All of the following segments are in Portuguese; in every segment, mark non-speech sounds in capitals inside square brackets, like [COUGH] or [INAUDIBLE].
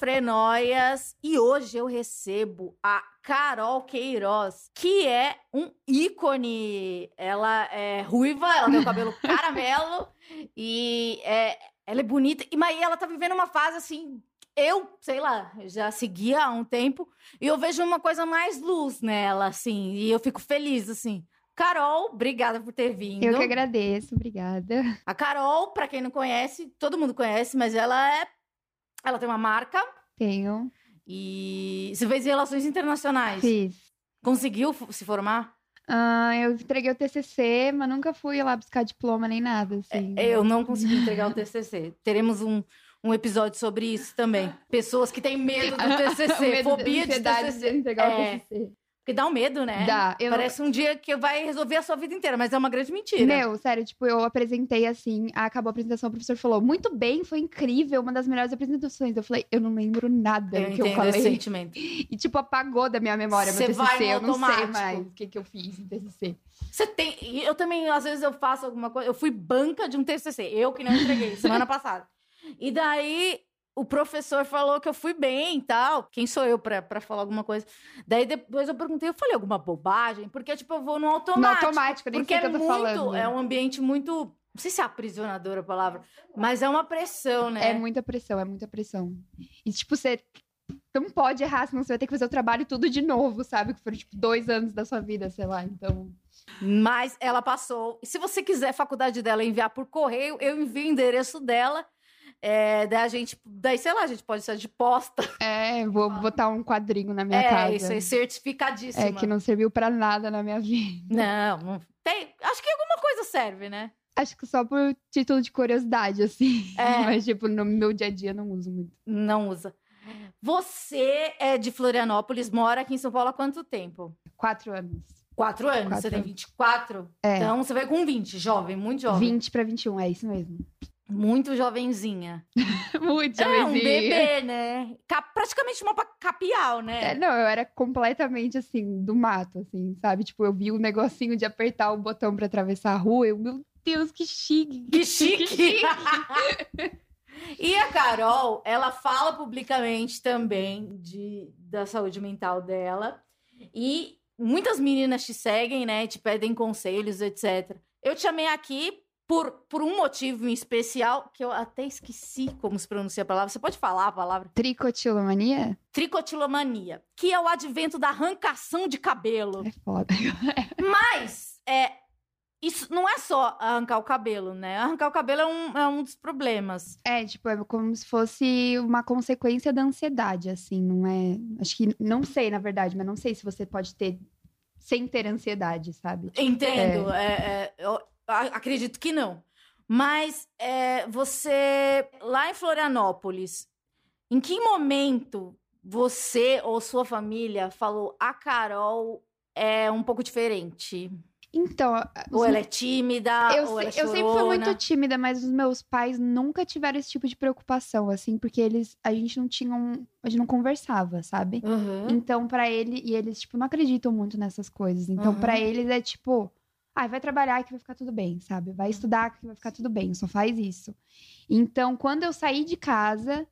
Esquizofrenóias e hoje eu recebo a Carol Queiroz, que é um ícone. Ela é ruiva, ela tem o cabelo [LAUGHS] caramelo e é, ela é bonita. E mas ela tá vivendo uma fase assim. Eu, sei lá, já seguia há um tempo e eu vejo uma coisa mais luz nela, assim, e eu fico feliz, assim. Carol, obrigada por ter vindo. Eu que agradeço, obrigada. A Carol, pra quem não conhece, todo mundo conhece, mas ela é. Ela tem uma marca Tenho. e você fez relações internacionais. Fiz. Conseguiu se formar? Ah, eu entreguei o TCC, mas nunca fui lá buscar diploma nem nada, assim. Eu não consegui entregar o TCC. Teremos um, um episódio sobre isso também. Pessoas que têm medo do [LAUGHS] TCC, medo fobia de TCC. de entregar É. o TCC. Porque dá um medo, né? Dá. Eu Parece um dia que vai resolver a sua vida inteira, mas é uma grande mentira. Meu, sério, tipo, eu apresentei assim, acabou a apresentação, o professor falou, muito bem, foi incrível, uma das melhores apresentações. Eu falei, eu não lembro nada eu do que eu entendo esse falei. sentimento. E, tipo, apagou da minha memória Você meu vai TCC, no eu não sei mais o que, que eu fiz em TCC. Você tem. e Eu também, às vezes, eu faço alguma coisa. Eu fui banca de um TCC, eu que não entreguei, semana [LAUGHS] passada. E daí. O professor falou que eu fui bem e tal. Quem sou eu pra falar alguma coisa? Daí depois eu perguntei, eu falei alguma bobagem? Porque, tipo, eu vou no automático. No automático, nem Porque sei o é que eu tô muito. falando. É um ambiente muito. Não sei se é aprisionadora a palavra, mas é uma pressão, né? É muita pressão, é muita pressão. E, tipo, você não pode errar, senão você vai ter que fazer o trabalho tudo de novo, sabe? Que foram, tipo, dois anos da sua vida, sei lá. Então, Mas ela passou. E se você quiser a faculdade dela enviar por correio, eu envio o endereço dela. É, daí a gente, daí, sei lá, a gente pode ser de posta. é, vou [LAUGHS] botar um quadrinho na minha é, casa. isso aí, certificadíssima. É, que não serviu pra nada na minha vida. Não, não tem. Acho que alguma coisa serve, né? Acho que só por título de curiosidade, assim. É. [LAUGHS] Mas, tipo, no meu dia a dia não uso muito. Não usa. Você é de Florianópolis, mora aqui em São Paulo há quanto tempo? Quatro anos. Quatro anos. Quatro você tem anos. 24? É. Então você vai com 20, jovem, muito jovem. 20 pra 21, é isso mesmo. Muito jovenzinha. [LAUGHS] Muito É um jovenzinha. bebê, né? Ca- praticamente uma capial, né? É, não, eu era completamente assim, do mato, assim, sabe? Tipo, eu vi o negocinho de apertar o botão pra atravessar a rua, eu, meu Deus, que chique. Que chique! [LAUGHS] e a Carol, ela fala publicamente também de, da saúde mental dela. E muitas meninas te seguem, né? Te pedem conselhos, etc. Eu te chamei aqui por, por um motivo em especial, que eu até esqueci como se pronuncia a palavra. Você pode falar a palavra? Tricotilomania? Tricotilomania, que é o advento da arrancação de cabelo. É foda. [LAUGHS] Mas, é, isso não é só arrancar o cabelo, né? Arrancar o cabelo é um, é um dos problemas. É, tipo, é como se fosse uma consequência da ansiedade, assim, não é. Acho que não sei, na verdade, mas não sei se você pode ter sem ter ansiedade, sabe? Entendo. é, é, eu a- acredito que não. Mas é, você, lá em Florianópolis, em que momento você ou sua família falou a Carol é um pouco diferente? Então, Ou ela é tímida, eu, ou ela é se- eu sempre fui chorona? muito tímida, mas os meus pais nunca tiveram esse tipo de preocupação, assim, porque eles, a gente não tinha um, a gente não conversava, sabe? Uhum. Então, pra ele, e eles, tipo, não acreditam muito nessas coisas. Então, pra Uhum. eles é tipo, ai, vai trabalhar que vai ficar tudo bem, sabe? Vai estudar que vai ficar tudo bem, só faz isso. Então, quando eu saí de casa.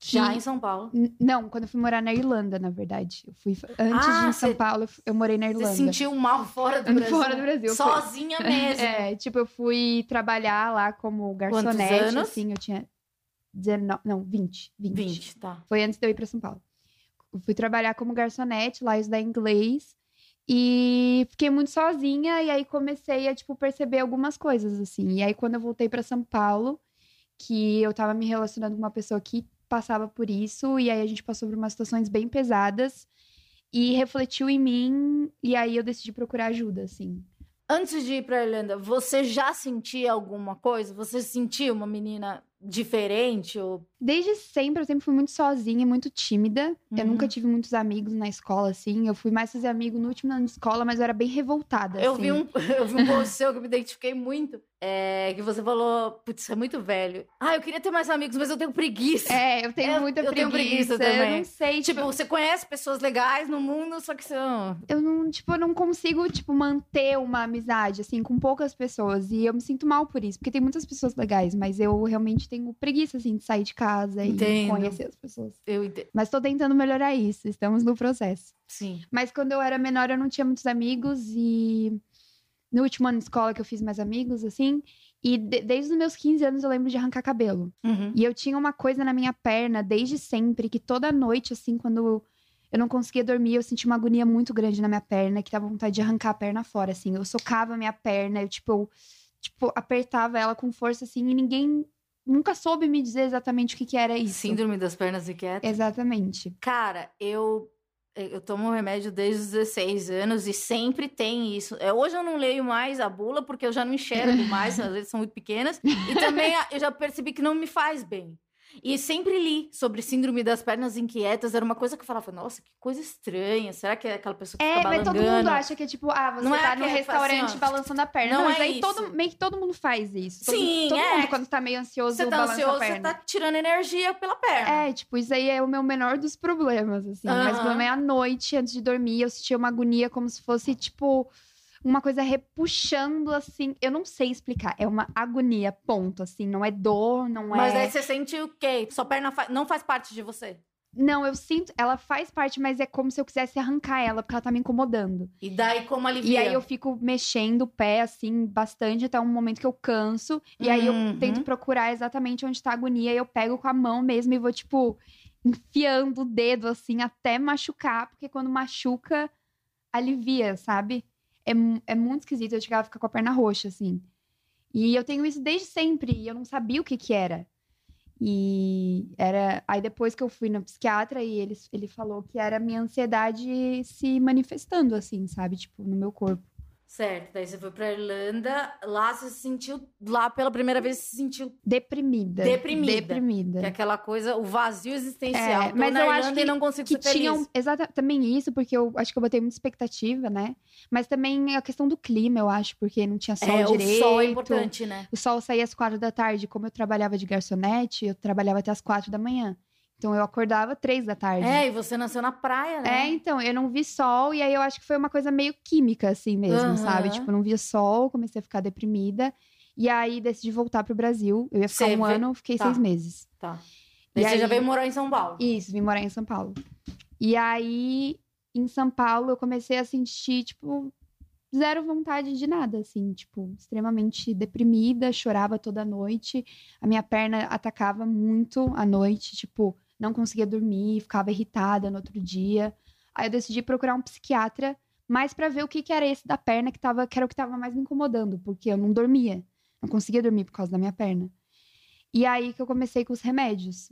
que- Já em São Paulo. Não, quando eu fui morar na Irlanda, na verdade. Eu fui antes de ir Ah, em São Paulo, eu morei na Você Irlanda. sentiu mal fora do [LAUGHS] Brasil. Fora do Brasil. Sozinha [LAUGHS] mesmo. É, tipo, eu fui trabalhar lá como garçonete, anos? assim, eu tinha 19, não, 20, 20. 20, tá. Foi antes de eu ir pra São Paulo. Eu fui trabalhar como garçonete lá, estudar inglês. E fiquei muito sozinha, e aí comecei a, tipo, perceber algumas coisas, assim. E aí, quando eu voltei pra São Paulo, que eu tava me relacionando com uma pessoa que passava por isso, e aí a gente passou por umas situações bem pesadas, e refletiu em mim, e aí eu decidi procurar ajuda, assim. Antes de ir pra Irlanda, você já sentia alguma coisa? Você sentia uma menina diferente? Ou... Desde sempre, eu sempre fui muito sozinha e muito tímida. Eu Uhum. nunca tive muitos amigos na escola, assim. Eu fui mais fazer amigo no último ano de escola, mas eu era bem revoltada, Eu assim. vi, um, [LAUGHS] eu vi um post seu que eu me identifiquei muito. É, que você falou, putz, é muito velho. Ah, eu queria ter mais amigos, mas eu tenho preguiça. É, eu tenho Eu- muita eu tenho preguiça. preguiça também. Eu não sei, Tipo, você conhece pessoas legais no mundo, só que não... eu não, tipo, eu não consigo, tipo, manter uma amizade, assim, com poucas pessoas. E eu me sinto mal por isso, porque tem muitas pessoas legais, mas eu realmente tenho preguiça, assim, de sair de casa Entendo. e conhecer as pessoas. Eu entendo. Mas tô tentando melhorar isso, estamos no processo. Sim. Mas quando eu era menor, eu não tinha muitos amigos e no último ano de escola que eu fiz mais amigos, assim. E de- desde os meus 15 anos eu lembro de arrancar cabelo. Uhum. E eu tinha uma coisa na minha perna desde sempre, que toda noite, assim, quando eu não conseguia dormir, eu sentia uma agonia muito grande na minha perna, que dava vontade de arrancar a perna fora, assim. Eu socava a minha perna, eu, tipo, eu, tipo, apertava ela com força, assim, e ninguém nunca soube me dizer exatamente o que, que era isso. Síndrome das pernas inquietas. Exatamente. Cara, eu eu tomo remédio desde os 16 anos e sempre tem isso. É, Hoje eu não leio mais a bula porque eu já não enxergo [LAUGHS] mais, às vezes são muito pequenas. E também eu já percebi que não me faz bem. E sempre li sobre síndrome das pernas inquietas. Era uma coisa que eu falava, nossa, que coisa estranha. Será que é aquela pessoa que É, fica mas todo mundo acha que é tipo, ah, você Não é tá que no é, restaurante assim, balançando a perna. não mas é aí isso. todo, meio que todo mundo faz isso. Todo, Sim, todo é. mundo, quando tá meio ansioso, Você tá ansioso, a você tá tirando energia pela perna. É, tipo, isso aí é o meu menor dos problemas, assim. Mas o problema é à noite, antes de dormir, eu sentia uma agonia como se fosse, tipo, uma coisa repuxando, assim. Eu não sei explicar. É uma agonia, ponto, assim. Não é dor, não Mas é. aí você sente o quê? Sua perna fa- não faz parte de você. Não, eu sinto. Ela faz parte, mas é como se eu quisesse arrancar ela, porque ela tá me incomodando. E daí como alivia? E aí eu fico mexendo o pé, assim, bastante, até um momento que eu canso. E aí eu Uhum. tento procurar exatamente onde tá a agonia. E eu pego com a mão mesmo e vou, tipo, enfiando o dedo, assim, até machucar. Porque quando machuca, alivia, sabe? É, é muito esquisito. Eu chegava a ficar com a perna roxa, assim. E eu tenho isso desde sempre. E eu não sabia o que que era. E era. Aí depois que eu fui no psiquiatra, e ele, ele falou que era minha ansiedade se manifestando, assim, sabe? Tipo, no meu corpo. Certo, daí você foi pra Irlanda, lá você se sentiu, lá pela primeira vez você se sentiu Deprimida. Deprimida. Deprimida. que é aquela coisa, o vazio existencial. É, Tô mas eu acho Irlanda e que- não consigo que ser feliz. tinham exata, também isso, porque eu acho que eu botei muita expectativa, né? Mas também a questão do clima, eu acho, porque não tinha sol é, direito. o sol é importante, né? O sol saía às quatro da tarde. Como eu trabalhava de garçonete, eu trabalhava até às quatro da manhã. Então eu acordava três da tarde. É, e você nasceu na praia, né? É, então, eu não vi sol, e aí eu acho que foi uma coisa meio química, assim mesmo, Aham. sabe? Tipo, não via sol, comecei a ficar deprimida. E aí decidi voltar pro Brasil. Eu ia ficar um vê- ano, fiquei Tá. seis meses. Tá. E Daí você já aí- veio morar em São Paulo. Isso, vim morar em São Paulo. E aí, em São Paulo, eu comecei a sentir, tipo, zero vontade de nada, assim, tipo, extremamente deprimida, chorava toda noite. A minha perna atacava muito à noite, tipo, não conseguia dormir, ficava irritada no outro dia. Aí eu decidi procurar um psiquiatra, mais pra ver o que, que era esse da perna que, tava, que era o que tava mais me incomodando, porque eu não dormia. Não conseguia dormir por causa da minha perna. E aí que eu comecei com os remédios.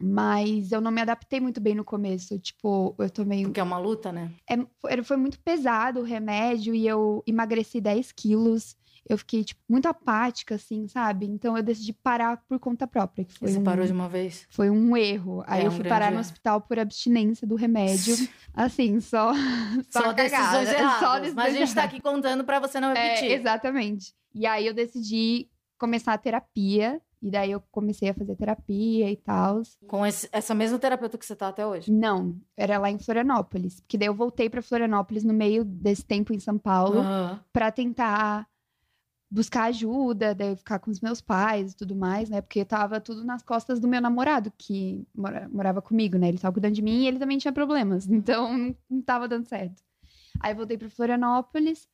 Mas eu não me adaptei muito bem no começo. Tipo, eu tomei. Porque é uma luta, né? É, foi, foi muito pesado o remédio e eu emagreci 10 quilos. Eu fiquei, tipo, muito apática, assim, sabe? Então eu decidi parar por conta própria. Que foi, Você um, parou de uma vez. foi um erro. Aí É eu fui parar no hospital por abstinência do remédio. [LAUGHS] Assim, [LAUGHS] só. Só, cagada. decisões erradas. Só Mas a decisões gente tá aqui contando pra você não repetir. É, exatamente. E aí eu decidi começar a terapia. E daí eu comecei a fazer terapia e tal. Com esse- essa mesma terapeuta que você tá até hoje. Não, era lá em Florianópolis. Porque daí eu voltei pra Florianópolis no meio desse tempo em São Paulo Aham. pra tentar buscar ajuda, daí ficar com os meus pais e tudo mais, né? Porque tava tudo nas costas do meu namorado, que mora- morava comigo, né? Ele tava cuidando de mim e ele também tinha problemas. [LAUGHS] Então não, tava dando certo. Aí voltei pra Florianópolis.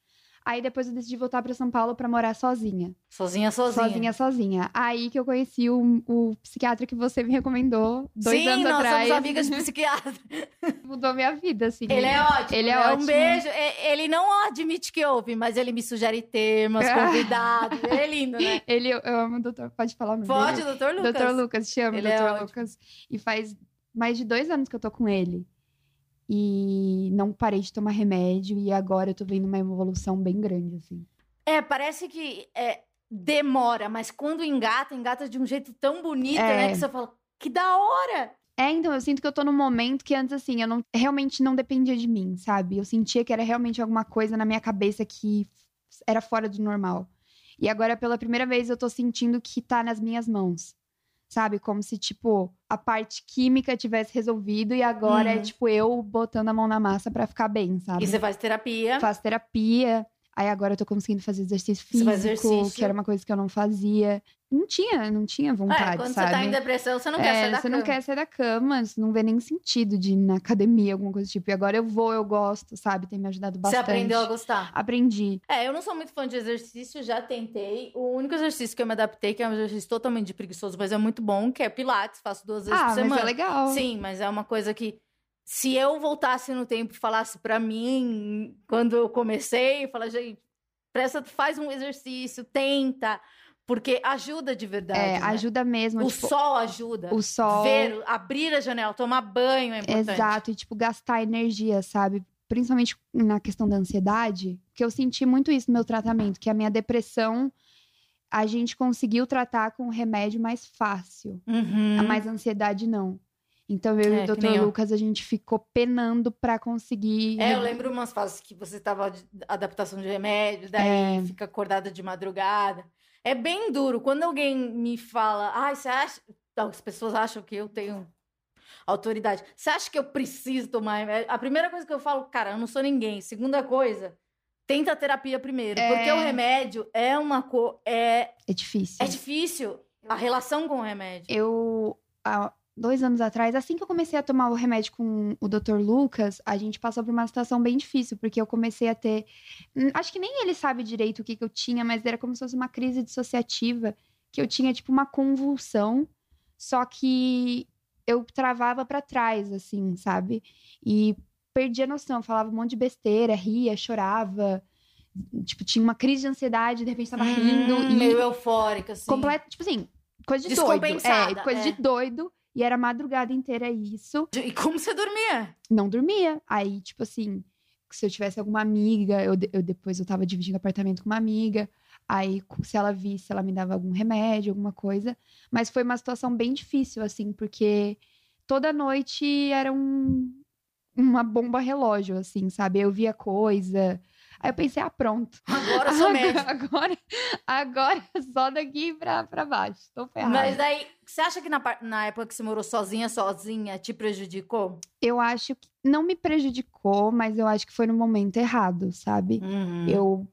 Aí depois eu decidi voltar pra São Paulo pra morar sozinha. Sozinha, sozinha. Sozinha, sozinha. Aí que eu conheci o, o psiquiatra que você me recomendou dois Sim, anos nós atrás. somos amigas de psiquiatra. [LAUGHS] Mudou minha vida, assim. Ele é ótimo. Ele é né? ótimo. Um beijo. Ele não admite que ouve, mas ele me sugere temas, [LAUGHS] convidados. Ele é lindo, né? Ele, eu amo o doutor. Pode falar o nome Pode, doutor Lucas. Doutor Lucas, te amo, Ele é doutor ótimo. Lucas. E faz mais de dois anos que eu tô com ele. E não parei de tomar remédio. E agora eu tô vendo uma evolução bem grande, assim. É, parece que é, demora, mas quando engata, engata de um jeito tão bonito, É. né? Que você fala, que da hora! É, então, eu sinto que eu tô num momento que antes, assim, eu não, realmente não dependia de mim, sabe? Eu sentia que era realmente alguma coisa na minha cabeça que era fora do normal. E agora, pela primeira vez, eu tô sentindo que tá nas minhas mãos. Sabe? Como se, tipo, a parte química tivesse resolvido e agora é, Uhum. tipo, eu botando a mão na massa pra ficar bem, sabe? E você faz terapia. Faço terapia. Aí agora eu tô conseguindo fazer exercício físico, faz exercício. que era uma coisa que eu não fazia. Não tinha, não tinha É, vontade, quando sabe? você tá em depressão, você não quer É, sair da você cama. não quer sair da cama, você não vê nem sentido de ir na academia, alguma coisa do tipo. E agora eu vou, eu gosto, sabe? Tem me ajudado Você bastante. aprendeu a gostar. Aprendi. É, eu não sou muito fã de exercício, já tentei. O único exercício que eu me adaptei, que é um exercício totalmente preguiçoso, mas é muito bom, que é Pilates, faço duas vezes Ah, por mas semana. é legal. Sim, mas é uma coisa que se eu voltasse no tempo e falasse pra mim quando eu comecei, falar, gente, presta, faz um exercício, tenta, porque ajuda de verdade. É, né? ajuda mesmo. O tipo, sol ajuda. o sol. Ver, abrir a janela, tomar banho é importante. Exato, e tipo, gastar energia, sabe? Principalmente na questão da ansiedade, que eu senti muito isso no meu tratamento, que a minha depressão a gente conseguiu tratar com um remédio mais fácil. Uhum. A mais ansiedade não. Então eu É, e o Dr. Lucas a gente ficou penando pra conseguir É, eu lembro umas fases que você tava de adaptação de remédio, daí É. fica acordada de madrugada. É bem duro. Quando alguém me fala, ai, você acha. As pessoas acham que eu tenho autoridade. Você acha que eu preciso tomar remédio? A primeira coisa que eu falo, cara, eu não sou ninguém. Segunda coisa, tenta a terapia primeiro. É. Porque o remédio é uma coisa. É, É difícil. é difícil a relação com o remédio. Eu, há dois anos atrás, assim que eu comecei a tomar o remédio com o Dr. Lucas, a gente passou por uma situação bem difícil, porque eu comecei a ter. hum, Acho que nem ele sabe direito o que, que eu tinha, mas era como se fosse uma crise dissociativa, que eu tinha, tipo, uma convulsão, só que eu travava pra trás, assim, sabe? E perdia a noção, falava um monte de besteira, ria, chorava. Tipo, tinha uma crise de ansiedade, de repente tava rindo. Hum, e meio eufórica, assim. completo, tipo assim, coisa de doido. É, coisa é. de doido. E era a madrugada inteira isso. E como você dormia? Não dormia. Aí, tipo assim, se eu tivesse alguma amiga, eu, eu depois eu tava dividindo apartamento com uma amiga. Aí, se ela visse, ela me dava algum remédio, alguma coisa. Mas foi uma situação bem difícil, assim, porque toda noite era um, uma bomba relógio, assim, sabe? Eu via coisa. Aí eu pensei, ah, pronto. Agora eu sou médico. Agora, agora é só daqui pra, pra baixo. Tô ferrada. Mas daí, você acha que na, na época que você morou sozinha, sozinha, te prejudicou? Eu acho que não me prejudicou, mas eu acho que foi no momento errado, sabe? Uhum. Eu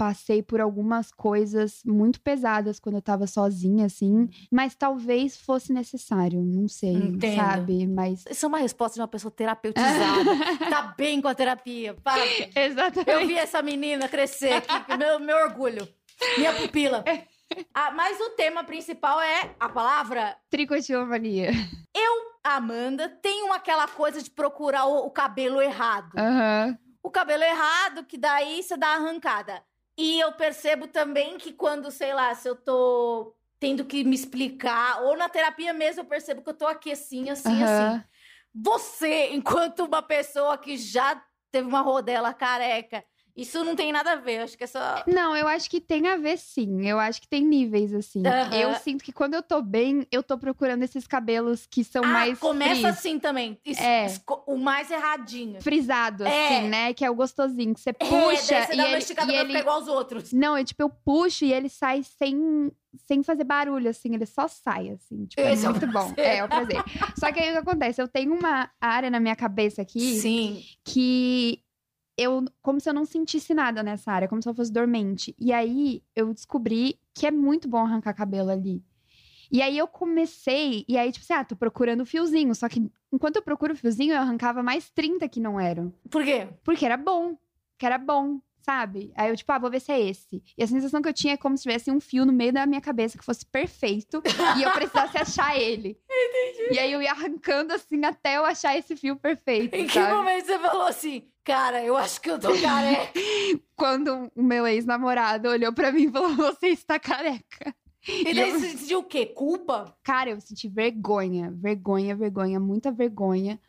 passei por algumas coisas muito pesadas quando eu tava sozinha, assim, mas talvez fosse necessário, não sei, Entendo. sabe? Mas. Isso é uma resposta de uma pessoa terapeutizada. [LAUGHS] tá bem com a terapia. Para. Exatamente. Eu vi essa menina crescer aqui, que meu, meu orgulho. Minha pupila. Ah, mas o tema principal é a palavra Tricotilomania. Amanda tem uma, aquela coisa de procurar o, o cabelo errado. Aham. o cabelo errado, que daí você dá arrancada. E eu percebo também que quando, sei lá, se eu tô tendo que me explicar, ou na terapia mesmo, eu percebo que eu tô aqui assim, assim, aham. assim. Você, [LAUGHS] enquanto uma pessoa que já teve uma rodela careca, isso não tem nada a ver, acho que é só. Não, eu acho que tem a ver sim. Eu acho que tem níveis, assim. Aham. Eu sinto que quando eu tô bem, eu tô procurando esses cabelos que são ah, mais começa fris- assim também. Isso- É. O mais erradinho. frisado, É. assim, né? Que é o gostosinho, que você É, puxa daí você e dá uma ele, esticada e pra ele... ficar igual aos outros. Não, é tipo, eu puxo e ele sai sem, sem fazer barulho, assim, ele só sai, assim. Tipo, é Esse é muito bom. prazer. É, é o prazer. Só que aí o que acontece? Eu tenho uma área na minha cabeça aqui Sim. que eu, como se eu não sentisse nada nessa área, como se eu fosse dormente. E aí eu descobri que é muito bom arrancar cabelo ali. E aí eu comecei, e aí, tipo assim, ah, tô procurando o fiozinho. Só que enquanto eu procuro o fiozinho, eu arrancava mais 30 que não eram. Por quê? Porque era bom. Que era bom, sabe? Aí eu, tipo, ah, vou ver se é esse. E a sensação que eu tinha é como se tivesse um fio no meio da minha cabeça que fosse perfeito e eu precisasse [LAUGHS] achar ele. Entendi. E aí eu ia arrancando assim até eu achar esse fio perfeito. Em que sabe? momento você falou assim, cara, eu acho que eu tô [LAUGHS] careca? Quando o meu ex-namorado olhou pra mim e falou: Você está careca. [LAUGHS] E daí você sentiu o quê? Culpa? Cara, eu senti vergonha, vergonha, vergonha, muita vergonha.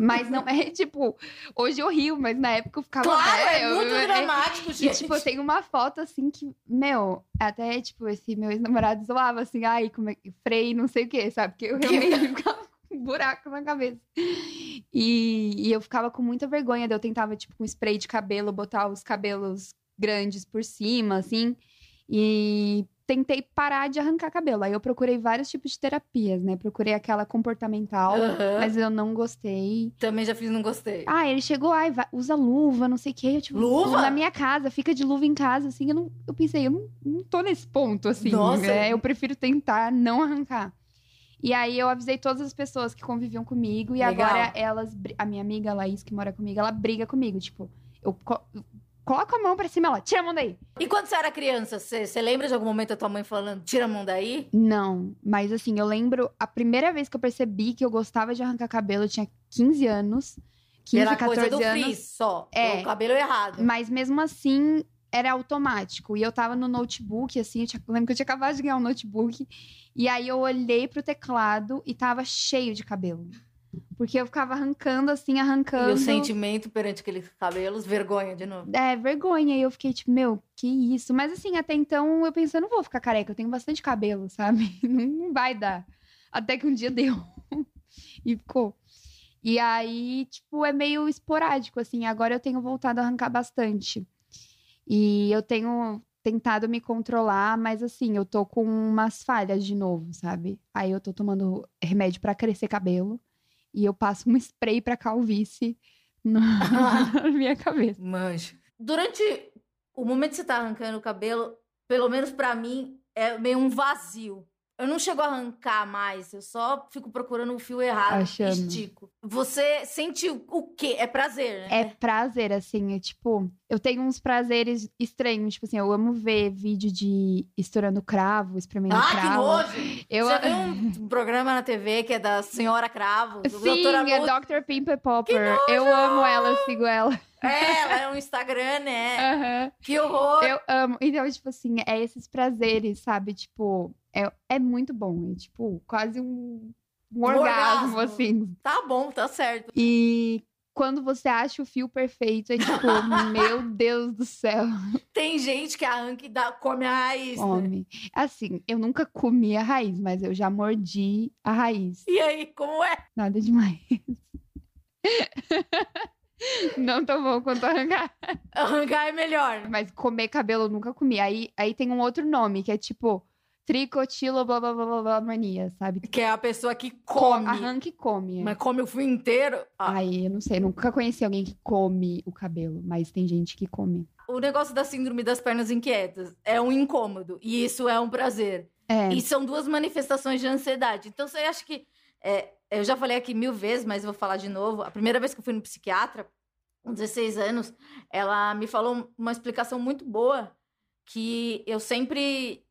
Mas não é [LAUGHS] tipo, hoje eu rio, mas na época eu ficava. Claro, "É, é eu- muito eu- dramático, E, gente. tipo, eu tenho uma foto assim que, meu, até, tipo, esse meu ex-namorado zoava assim, ai, como é que freio, não sei o quê, sabe? Porque eu [LAUGHS] realmente ficava com um buraco na cabeça. E, e eu ficava com muita vergonha, daí eu tentava, tipo, com spray de cabelo, botar os cabelos grandes por cima, assim. E tentei parar de arrancar cabelo. Aí eu procurei vários tipos de terapias, né? Procurei aquela comportamental, Aham. mas eu não gostei. Também já fiz, não gostei. Ah, ele chegou, ai, vai- usa luva, não sei o quê. Eu, tipo, Luva? Na minha casa, fica de luva em casa, assim. Eu, não, eu pensei, eu não, não tô nesse ponto, assim. Nossa. né? Eu prefiro tentar não arrancar. E aí eu avisei todas as pessoas que conviviam comigo. E Legal. agora elas. A minha amiga Laís, que mora comigo, ela briga comigo. Tipo, eu co coloco a mão pra cima, ela tira a mão daí. E quando você era criança, você, você lembra de algum momento a tua mãe falando, tira a mão daí? Não, mas assim, eu lembro a primeira vez que eu percebi que eu gostava de arrancar cabelo, eu tinha 15 anos. 15, era 14 coisa do anos. frizz só. É. O cabelo errado. Mas mesmo assim, era automático. E eu tava no notebook, assim, eu, tinha- eu lembro que eu tinha acabado de ganhar um notebook. E aí eu olhei pro teclado e tava cheio de cabelo. Porque eu ficava arrancando, assim, arrancando. E o sentimento perante aqueles cabelos, vergonha de novo. É, vergonha. E eu fiquei tipo, meu, que isso? Mas assim, até então eu pensei, eu não vou ficar careca, eu tenho bastante cabelo, sabe? [LAUGHS] Não, vai dar. Até que um dia [LAUGHS] deu. e ficou. E aí, tipo, é meio esporádico, assim. Agora eu tenho voltado a arrancar bastante. E eu tenho tentado me controlar, mas assim, eu tô com umas falhas de novo, sabe? Aí eu tô tomando remédio pra crescer cabelo. E eu passo um spray pra calvície na [LAUGHS] [LAUGHS] na minha cabeça. Manjo. Durante o momento que você tá arrancando o cabelo, pelo menos pra mim, é meio um vazio. Eu não chego a arrancar mais, eu só fico procurando o fio errado Achando. e estico. Você sente o- quê? É prazer, né? É prazer, assim, é tipo, eu tenho uns prazeres estranhos, tipo assim, eu amo ver vídeo de estourando cravo, espremendo Ah, que cravo. nojo! Eu Você viu um [LAUGHS] programa na TV que é da Senhora Cravo? do Sim, Doutora é Mo- Dr. Pimple Popper. Eu amo ela, eu sigo ela. É, ela é um Instagram, né? Aham. Que horror! Eu amo. Então, tipo assim, é esses prazeres, sabe? Tipo, é, é muito bom. É tipo, quase um, um orgasmo, orgasmo. assim. Tá bom, tá certo. E quando você acha o fio perfeito, é tipo, [LAUGHS] meu Deus do céu. Tem gente que arranca e dá, come a raiz. né? Come. Assim, eu nunca comi a raiz, mas eu já mordi a raiz. E aí, como é? Nada demais. [LAUGHS] Não tão bom quanto arrancar. [LAUGHS] Arrancar é melhor. Mas comer cabelo eu nunca comi. Aí, aí tem um outro nome, que é tipo tricotilo blá blá blá blá, blá mania, sabe? Que é a pessoa que Co- come. Arranca e come. é. Mas come o fio inteiro. Ah, Aí eu não sei, nunca conheci alguém que come o cabelo, mas tem gente que come. O negócio da síndrome das pernas inquietas é um incômodo. E isso é um prazer. É. E são duas manifestações de ansiedade. Então você acha que. é, eu já falei aqui mil vezes, mas vou falar de novo. A primeira vez que eu fui no psiquiatra, com 16 anos, ela me falou uma explicação muito boa que eu sempre.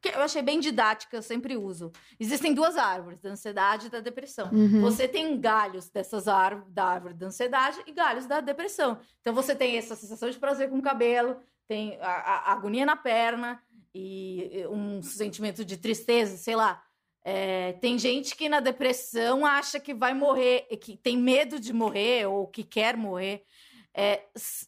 que eu achei bem didática, eu sempre uso. Existem duas árvores, da ansiedade e da depressão. Uhum. Você tem galhos dessas árvores, da árvore da ansiedade e galhos da depressão. Então você tem essa sensação de prazer com o cabelo, tem a, a- agonia na perna e e um sentimento de tristeza, sei lá. É, tem gente que na depressão acha que vai morrer, que tem medo de morrer ou que quer morrer. É,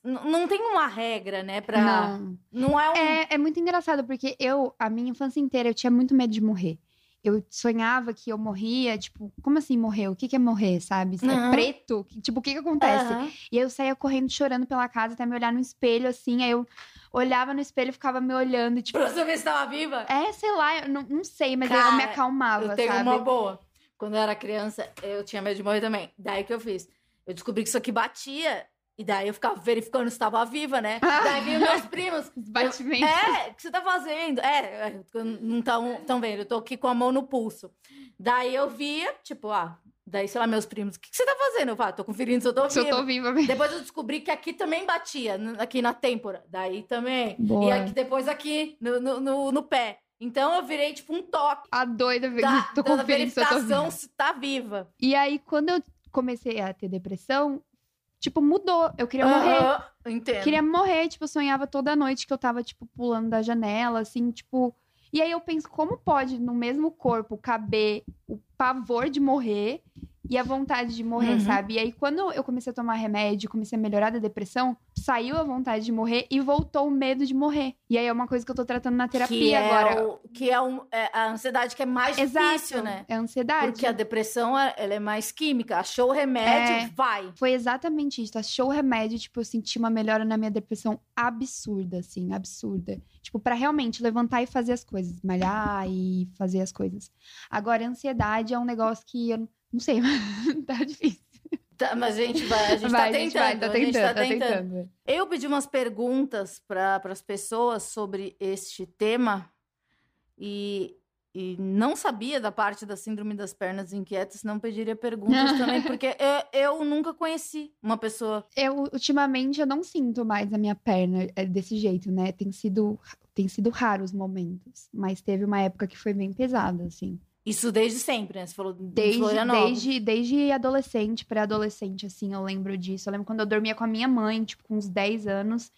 não tem uma regra, né? Pra, não. Não. é um. É, é muito engraçado, porque eu, a minha infância inteira, eu tinha muito medo de morrer. Eu sonhava que eu morria, tipo, como assim morrer? O que, que é morrer, sabe? É Aham. preto? Tipo, o que que acontece? Aham. E aí eu saía correndo, chorando pela casa, até me olhar no espelho, assim. Aí eu olhava no espelho e ficava me olhando, tipo, Pra você ver se tava viva. é, sei lá, eu não, não sei, mas aí eu Cara, me acalmava, Eu tenho sabe? uma boa. Quando eu era criança, eu tinha medo de morrer também. Daí que eu fiz. Eu descobri que isso aqui batia. E daí eu ficava verificando se estava viva, né? Daí vinham meus primos. [LAUGHS] Os batimentos. É, o que você tá fazendo? É, não tão, tão vendo. Eu tô aqui com a mão no pulso. Daí eu via, tipo, ah, daí, sei lá, meus primos, o que, que você tá fazendo? Eu falo, "Ah, tô conferindo se eu tô Se eu viva. tô viva mesmo. Depois eu descobri que aqui também batia, aqui na têmpora. Daí também. E Boa. aqui, depois aqui, no, no, no, no pé. Então eu virei, tipo, um toque A doida, da, tô da eu viva. verificação se tá viva. E aí, quando eu comecei a ter depressão, tipo, mudou. Eu queria morrer. Entendo. Queria morrer, tipo, sonhava toda noite que eu tava, tipo, pulando da janela, assim, tipo. E aí eu penso, como pode no mesmo corpo caber o pavor de morrer e a vontade de morrer, Uhum. sabe? E aí, quando eu comecei a tomar remédio, comecei a melhorar da depressão, saiu a vontade de morrer e voltou o medo de morrer. E aí é uma coisa que eu tô tratando na terapia que é agora. o- que é, um- é a ansiedade que é mais Exato. difícil, né? É ansiedade. Porque a depressão, ela ela é mais química. Achou o remédio, É. vai. Foi exatamente isso. Achou o remédio, tipo, eu senti uma melhora na minha depressão absurda, assim, absurda. Tipo, pra realmente levantar e fazer as coisas, malhar e fazer as coisas. Agora, a ansiedade é um negócio que eu não sei, [LAUGHS] tá difícil. Tá, mas a gente vai, a gente vai, tá a gente tentando. vai, tá a gente tentando, tá tá tentando. tentando. Eu pedi umas perguntas para as pessoas sobre este tema e, e não sabia da parte da síndrome das pernas inquietas, não pediria perguntas também, [LAUGHS] porque eu, eu nunca conheci uma pessoa. Eu, ultimamente, eu não sinto mais a minha perna é, desse jeito, né? Tem sido, tem sido raros momentos. Mas teve uma época que foi bem pesada, assim. Isso desde sempre, né? Você falou de Desde, Florianópolis. desde, desde adolescente, pré-adolescente, assim, eu lembro disso. Eu lembro quando eu dormia com a minha mãe, tipo, com uns 10 anos.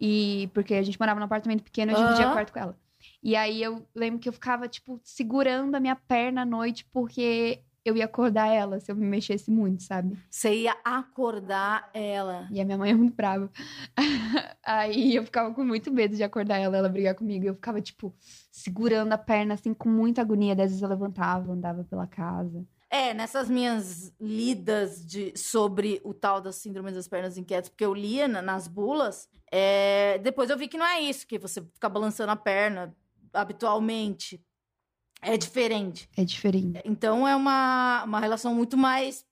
E porque a gente morava num apartamento pequeno, eu dividia Aham. quarto com ela. E aí eu lembro que eu ficava, tipo, segurando a minha perna à noite, porque eu ia acordar ela se eu me mexesse muito, sabe? Você ia acordar ela. E a minha mãe é muito brava. [LAUGHS] Aí eu ficava com muito medo de acordar ela, ela brigar comigo. Eu ficava, tipo, segurando a perna, assim, com muita agonia. Às vezes eu levantava, andava pela casa. É, nessas minhas lidas de, sobre o tal da síndrome das pernas inquietas, porque eu lia na- nas bulas, é, depois eu vi que não é isso, que você fica balançando a perna habitualmente. É diferente. É diferente. Então é uma, uma relação muito mais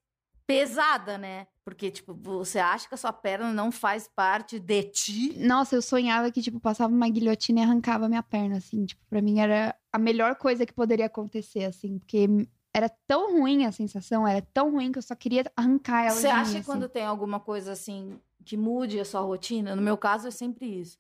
pesada, né? Porque, tipo, você acha que a sua perna não faz parte de ti. Nossa, eu sonhava que, tipo, passava uma guilhotina e arrancava minha perna, assim. Tipo, pra mim era a melhor coisa que poderia acontecer, assim. Porque era tão ruim a sensação, era tão ruim que eu só queria arrancar ela Você mim, acha que assim. quando tem alguma coisa assim que mude a sua rotina? No meu caso é sempre isso.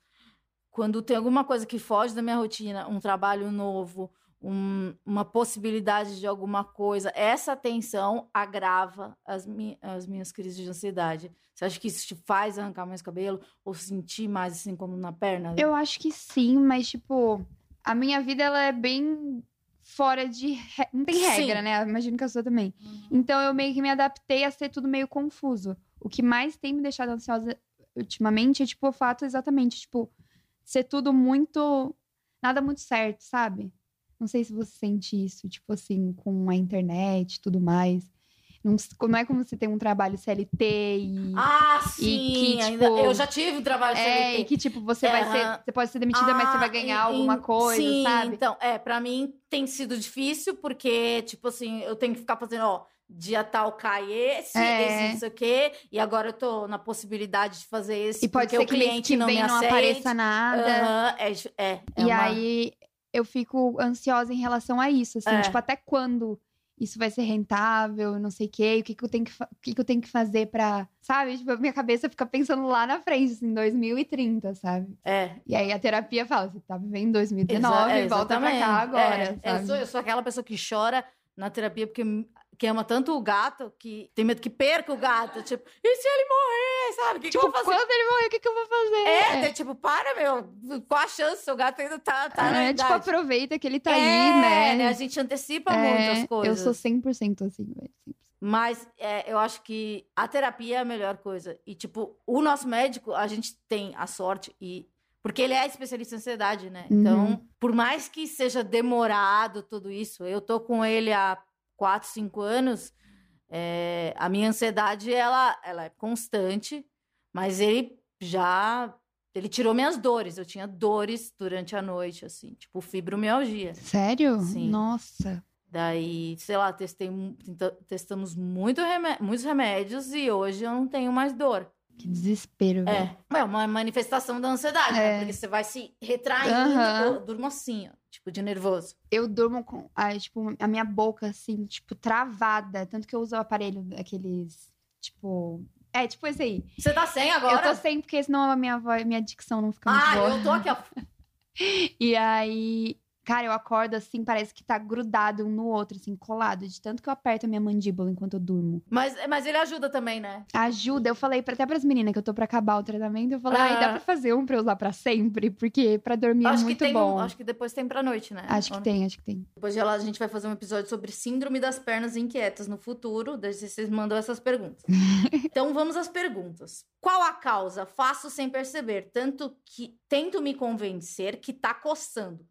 Quando tem alguma coisa que foge da minha rotina, um trabalho novo, um- uma possibilidade de alguma coisa, essa tensão agrava as, mi- as minhas crises de ansiedade. Você acha que isso te faz arrancar mais cabelo ou sentir mais assim como na perna? Eu acho que sim, mas, tipo, a minha vida, ela é bem fora de... re- Não tem Sim. regra, né? Imagino que a sua também. Então, eu meio que me adaptei a ser tudo meio confuso. O que mais tem me deixado ansiosa ultimamente é, tipo, o fato exatamente, tipo, ser tudo muito... Nada muito certo, sabe? Não sei se você sente isso, tipo assim, com a internet e tudo mais. Não, não é como você tem um trabalho CLT e... Ah, E sim! que, ainda- tipo, eu já tive um trabalho É, CLT. e que, tipo, você vai ser. Você pode ser demitida, mas você vai Ah, ganhar e- alguma e- coisa, sim, sabe? Então, é, pra mim tem sido difícil, porque, tipo assim, eu tenho que ficar fazendo, ó, dia tal cai esse, É. esse não sei o quê, e agora eu tô na possibilidade de fazer esse, E pode ser o que cliente que não vem não aceite. apareça nada. Aham, é, é, é e uma- aí eu fico ansiosa em relação a isso, assim, É. tipo, até quando isso vai ser rentável, não sei o quê, o que, que eu tenho que, o que, que eu tenho que fazer pra. Sabe? Tipo, a minha cabeça fica pensando lá na frente, assim, 2030, sabe? É, E aí a terapia fala: você tá vivendo exa- 2019, é, volta pra cá agora. É, sabe? eu, sou, eu sou aquela pessoa que chora na terapia porque que ama tanto o gato que tem medo que perca o gato. Tipo, e se ele morrer, sabe? O que, que Tipo, eu vou fazer? quando ele morrer, o que, que eu vou fazer? É, daí, tipo, para, meu. Qual a chance? Seu gato ainda tá, tá na É, tipo, aproveita que ele tá É, aí, né? A gente antecipa É, muitas coisas. Eu sou 100% assim, velho. 100%. Mas é, eu acho que a terapia é a melhor coisa. E, tipo, o nosso médico, a gente tem a sorte e. Porque ele é especialista em ansiedade, né? Uhum. Então, por mais que seja demorado tudo isso, eu tô com ele há 4, 5 anos. é, a minha ansiedade, ela, ela é constante, mas ele já. Ele tirou minhas dores. Eu tinha dores durante a noite, assim, tipo fibromialgia. Sério? Sim. Nossa. Daí, sei lá, testei, testamos muito remé- muitos remédios e hoje eu não tenho mais dor. Que desespero, velho. É, é uma manifestação da ansiedade, né? É. Porque você vai se retraindo, Aham. eu durmo assim, ó, tipo, de nervoso. Eu durmo com a, tipo, a minha boca, assim, tipo, travada. Tanto que eu uso o aparelho daqueles, tipo... É, tipo esse aí. Você tá sem agora? Eu tô sem, porque senão a minha, voz, minha dicção não fica muito Ah, boa. eu tô aqui, ó. [LAUGHS] E aí, Cara, eu acordo assim, parece que tá grudado um no outro, assim, colado, de tanto que eu aperto a minha mandíbula enquanto eu durmo. Mas, mas ele ajuda também, né? Ajuda, eu falei pra, até pras meninas que eu tô pra acabar o tratamento, eu falei, ai, Ah. dá pra fazer um pra eu usar pra sempre? Porque pra dormir é acho que muito tem bom. um, acho que depois tem pra noite, né? Acho que Ou- tem, acho que tem. Depois de lá a gente vai fazer um episódio sobre síndrome das pernas inquietas no futuro, desde que vocês mandam essas perguntas. [LAUGHS] então vamos às perguntas. Qual a causa? Faço sem perceber, tanto que tento me convencer que tá coçando.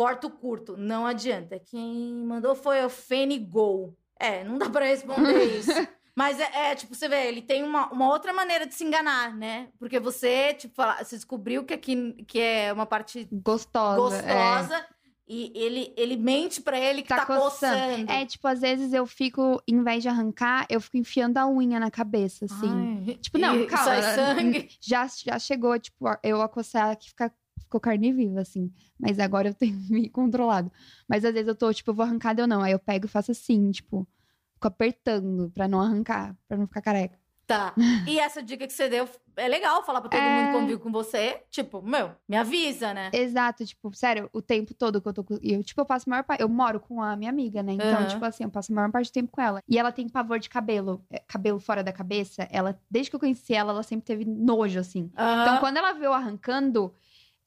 Corto curto, não adianta. Quem mandou foi o Fenigol. É, não dá pra responder [LAUGHS] isso. Mas é, é, tipo, você vê, ele tem uma, uma outra maneira de se enganar, né? Porque você, tipo, fala- você descobriu que aqui que é uma parte Gostosa. é. gostosa e ele, ele mente pra ele que tá, Tá coçando. coçando. É, tipo, às vezes eu fico, em vez de arrancar, eu fico enfiando a unha na cabeça, assim. Ai, Tipo, não, calma. Sai sangue. [LAUGHS] Já, já chegou, tipo, eu a coçar que fica, ficou carne viva, assim. Mas agora eu tenho [LAUGHS] me controlado. Mas às vezes eu tô, tipo, eu vou arrancar ou não. Aí eu pego e faço assim, tipo, fico apertando pra não arrancar, pra não ficar careca. Tá. E essa dica que você deu é legal falar pra todo É. mundo que convive com você. Tipo, meu, me avisa, né? Exato, tipo, sério, o tempo todo que eu tô com. Eu, tipo, eu passo a maior parte. Eu moro com a minha amiga, né? Então, Aham. tipo assim, eu passo a maior parte do tempo com ela. E ela tem pavor de cabelo, é, cabelo fora da cabeça. Ela, desde que eu conheci ela, ela sempre teve nojo, assim. Aham. Então, quando ela vê eu arrancando,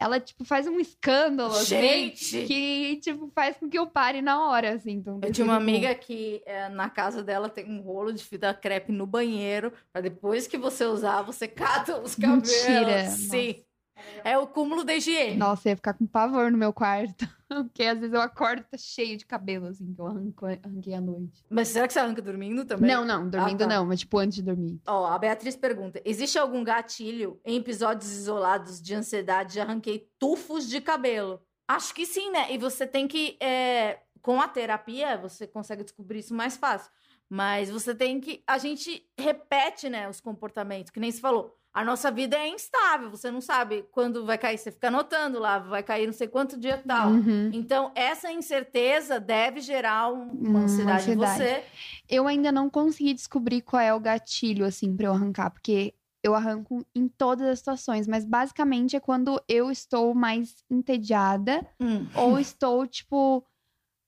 ela, tipo, faz um escândalo, assim, Gente! que, tipo, faz com que eu pare na hora, assim. Então, Eu tinha uma tipo, amiga que é, na casa dela tem um rolo de fita crepe no banheiro, pra depois que você usar, você cata os cabelos. Mentira, Sim. É o cúmulo da higiene. Nossa, eu ia ficar com pavor no meu quarto. [LAUGHS] Porque às vezes eu acordo e tá cheio de cabelo, assim, que eu arranco, arranquei à noite. Mas será que você arranca dormindo também? Não, não, dormindo tá. não, mas tipo antes de dormir. Ó, a Beatriz pergunta: existe algum gatilho em episódios isolados de ansiedade? Já arranquei tufos de cabelo. Acho que sim, né? E você tem que. é, com a terapia, você consegue descobrir isso mais fácil. Mas você tem que. A gente repete, né, os comportamentos, que nem se falou. A nossa vida é instável, você não sabe quando vai cair. Você fica anotando lá, vai cair não sei quanto dia tal. Uhum. Então, essa incerteza deve gerar um- uma Uma ansiedade em ansiedade. você. Eu ainda não consegui descobrir qual é o gatilho, assim, pra eu arrancar, porque eu arranco em todas as situações, mas basicamente é quando eu estou mais entediada Hum. ou estou, tipo,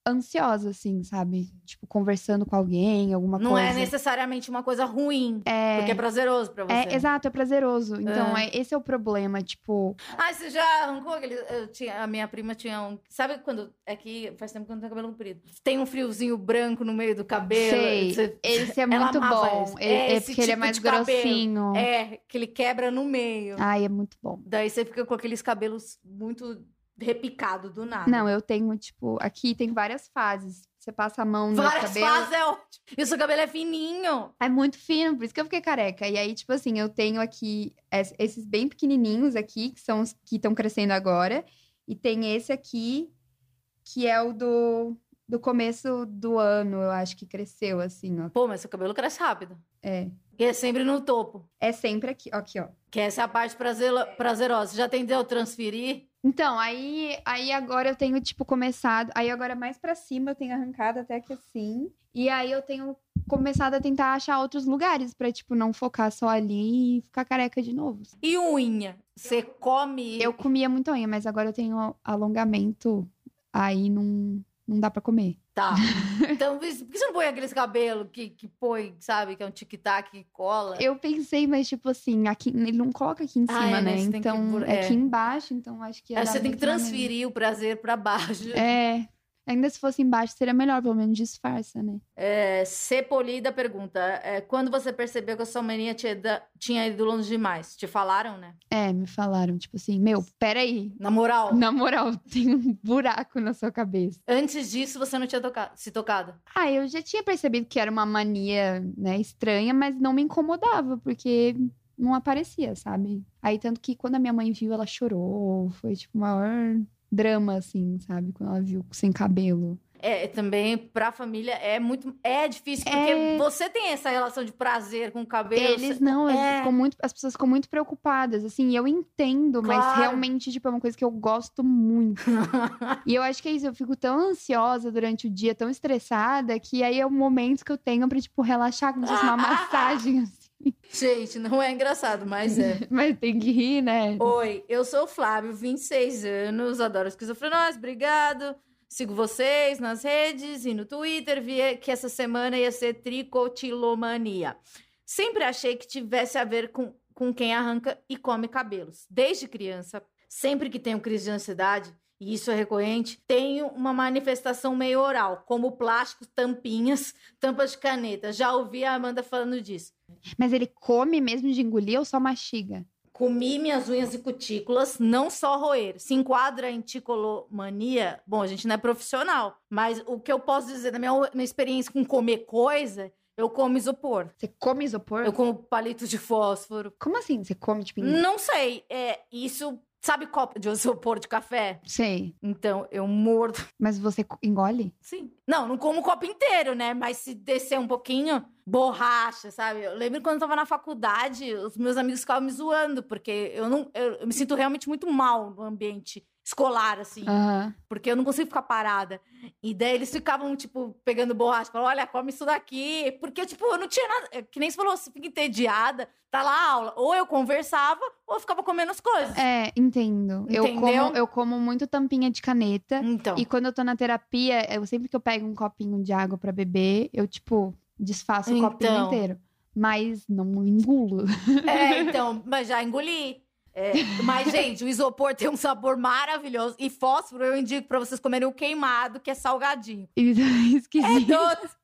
ansiosa, assim, sabe? Tipo, conversando com alguém, alguma Não coisa. é necessariamente uma coisa ruim. É, Porque é prazeroso pra você. é, exato, é prazeroso. Então, É. é, esse é o problema, tipo, Ah, você já arrancou aquele. Eu tinha, a minha prima tinha um. Sabe quando. É que faz tempo que eu não tenho cabelo comprido. Tem um friozinho branco no meio do cabelo. sei, você- esse é muito bom. esse. É É, porque ele é tipo mais de cabelo. grossinho. É, que ele quebra no meio. Ai, é muito bom. Daí você fica com aqueles cabelos muito repicado do nada. Não, eu tenho, tipo, aqui tem várias fases. Você passa a mão no Várias cabelo. fases é ótimo. E o seu cabelo é fininho. É muito fino, por isso que eu fiquei careca. E aí, tipo assim, eu tenho aqui es- esses bem pequenininhos aqui, que são os que estão crescendo agora. E tem esse aqui, que é o do, do começo do ano, eu acho que cresceu, assim, ó. Pô, mas seu cabelo cresce rápido. É. E é sempre no topo. É sempre aqui, ó, aqui, ó. Que essa é a parte prazelo- prazerosa. Você já tendeu a transferir? Então, aí, aí agora eu tenho, tipo, começado. Aí agora mais pra cima eu tenho arrancado até que assim. E aí eu tenho começado a tentar achar outros lugares pra, tipo, não focar só ali e ficar careca de novo. E unha? Você come. Eu comia muito unha, mas agora eu tenho alongamento, aí não, não dá pra comer. Tá. [LAUGHS] Então, por que você não põe aqueles cabelos que, que põe, sabe? Que é um tic-tac que cola? Eu pensei, mas tipo assim, aqui, ele não coloca aqui em Ah, cima, é, né? que Então, pôr- é é. aqui embaixo, então acho que Aí dar você tem que transferir o prazer pra baixo. É, ainda se fosse embaixo seria melhor, pelo menos disfarça, né? É, C. Polida pergunta: é, quando você percebeu que a sua mania tinha, tinha ido longe demais? Te falaram, né? É, me falaram, tipo assim, meu, peraí. Na moral, Na moral, [LAUGHS] tem um buraco na sua cabeça. antes disso você não tinha toca- se tocado. Ah, eu já tinha percebido que era uma mania, né, estranha, mas não me incomodava, porque não aparecia, sabe? Aí, tanto que quando a minha mãe viu, ela chorou. Foi, tipo, maior drama, assim, sabe? Quando ela viu sem cabelo. É, também pra família é muito. É difícil, porque É. você tem essa relação de prazer com o cabelo. Eles não, eles é. ficam muito, as pessoas ficam muito preocupadas, assim, eu entendo, mas Claro. realmente, tipo, é uma coisa que eu gosto muito. [LAUGHS] e eu acho que é isso, eu fico tão ansiosa durante o dia, tão estressada, que aí é o momento que eu tenho pra, tipo, relaxar, como se fosse uma [LAUGHS] massagem, assim. Gente, não é engraçado, mas é. [LAUGHS] Mas tem que rir, né? Oi, eu sou o Flávio, 26 anos, adoro esquizofrenóis, obrigado. Sigo vocês nas redes e no Twitter, vi que essa semana ia ser tricotilomania. Sempre achei que tivesse a ver com, com quem arranca e come cabelos. Desde criança, sempre que tenho crise de ansiedade, e isso é recorrente, tenho uma manifestação meio oral, como plásticos, tampinhas, tampas de caneta. Já ouvi a Amanda falando disso. Mas ele come mesmo de engolir ou só mastiga? Comi minhas unhas e cutículas, não só roer. Se enquadra em ticolomania, bom, a gente não é profissional, mas o que eu posso dizer da minha, minha experiência com comer coisa, eu como isopor. Você come isopor? Eu como palito de fósforo. Como assim? Você come, tipo... Não sei, é, isso... Sabe copo de isopor de café? Sei. Então, eu mordo. Mas você engole? Sim. Não, não como o copo inteiro, né? Mas se descer um pouquinho, borracha, sabe? Eu lembro quando eu tava na faculdade, os meus amigos ficavam me zoando, porque eu não. Eu, eu me sinto realmente muito mal no ambiente escolar, assim. Aham. Porque eu não consigo ficar parada. E daí eles ficavam, tipo, pegando borracha. Falavam, olha, come isso daqui. Porque, tipo, eu não tinha nada. é Que nem você falou, você fica entediada, tá lá a aula. Ou eu conversava, ou eu ficava comendo as coisas. É, entendo. Eu Entendeu? como, eu como muito tampinha de caneta. Então. E quando eu tô na terapia, eu sempre que eu pego um copinho de água pra beber, eu, tipo, desfaço o copinho Então. inteiro. Mas não engulo. É, [LAUGHS] então, mas já engoli. É, mas, gente, o isopor tem um sabor maravilhoso. E fósforo eu indico pra vocês comerem o queimado, que é salgadinho. Isso é É esquisito. doce.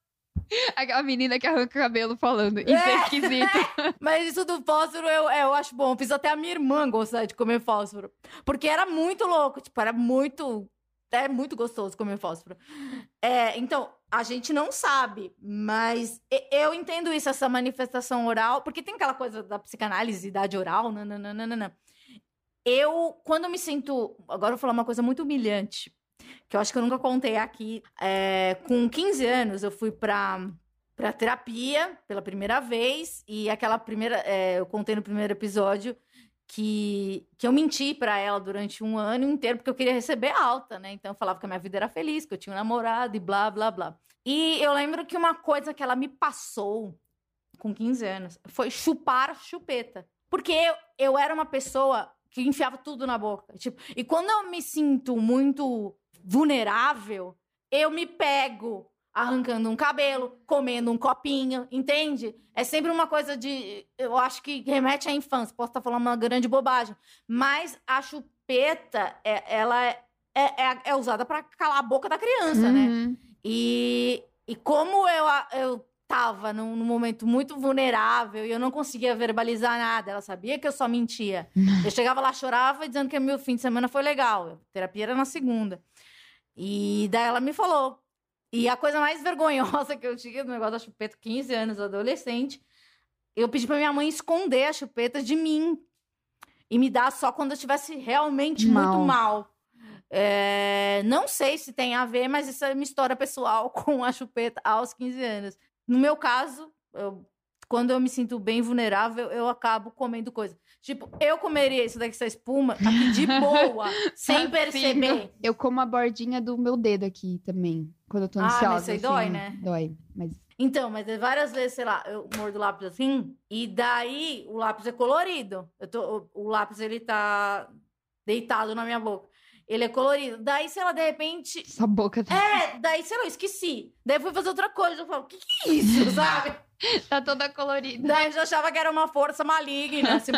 Aquela menina que arranca o cabelo falando. Isso é, É. esquisito. [LAUGHS] Mas isso do fósforo eu, é, eu acho bom. Fiz até a minha irmã gostar de comer fósforo. Porque era muito louco. Tipo, era muito. É muito gostoso comer fósforo. É, então, a gente não sabe, mas eu entendo isso, essa manifestação oral, porque tem aquela coisa da psicanálise, idade oral, nananana. Eu, quando me sinto. Agora eu vou falar uma coisa muito humilhante, que eu acho que eu nunca contei aqui. É, com 15 anos, eu fui pra, pra terapia pela primeira vez, e aquela primeira. é, eu contei no primeiro episódio que, que eu menti pra ela durante um ano inteiro, porque eu queria receber alta, né? Então eu falava que a minha vida era feliz, que eu tinha um namorado e blá, blá, blá. E eu lembro que uma coisa que ela me passou com 15 anos foi chupar chupeta. Porque eu, eu era uma pessoa que enfiava tudo na boca. Tipo, e quando eu me sinto muito vulnerável, eu me pego arrancando um cabelo, comendo um copinho, entende? É sempre uma coisa de. Eu acho que remete à infância. Posso estar falando uma grande bobagem. Mas a chupeta, é- ela é, é, é usada para calar a boca da criança, né? Uhum. E, e como eu, eu tava num, num momento muito vulnerável e eu não conseguia verbalizar nada, ela sabia que eu só mentia. [LAUGHS] Eu chegava lá, chorava, dizendo que meu fim de semana foi legal. A terapia era na segunda. E daí ela me falou. E a coisa mais vergonhosa que eu tinha no negócio da chupeta, 15 anos, adolescente, eu pedi pra minha mãe esconder a chupeta de mim. E me dar só quando eu estivesse realmente Mal. muito mal. É, não sei se tem a ver, mas isso é uma história pessoal [LAUGHS] com a chupeta aos 15 anos. No meu caso, eu- quando eu me sinto bem vulnerável, eu acabo comendo coisa. Tipo, eu comeria isso daqui, essa espuma, aqui de [LAUGHS] boa, sem perceber. Eu como a bordinha do meu dedo aqui também. Quando eu tô Ah, mas ansiosa. isso aí assim, dói, né? Dói. Mas Então, mas é várias vezes, sei lá, eu mordo o lápis assim, e daí o lápis é colorido. Eu tô, o, o lápis, ele tá deitado na minha boca. Ele é colorido. Daí, sei lá, de repente. sua boca tá, É, daí, sei lá, eu esqueci. Daí eu fui fazer outra coisa. Eu falo, o que, que é isso, [LAUGHS] sabe? tá toda colorida. Daí eu já achava que era uma força maligna se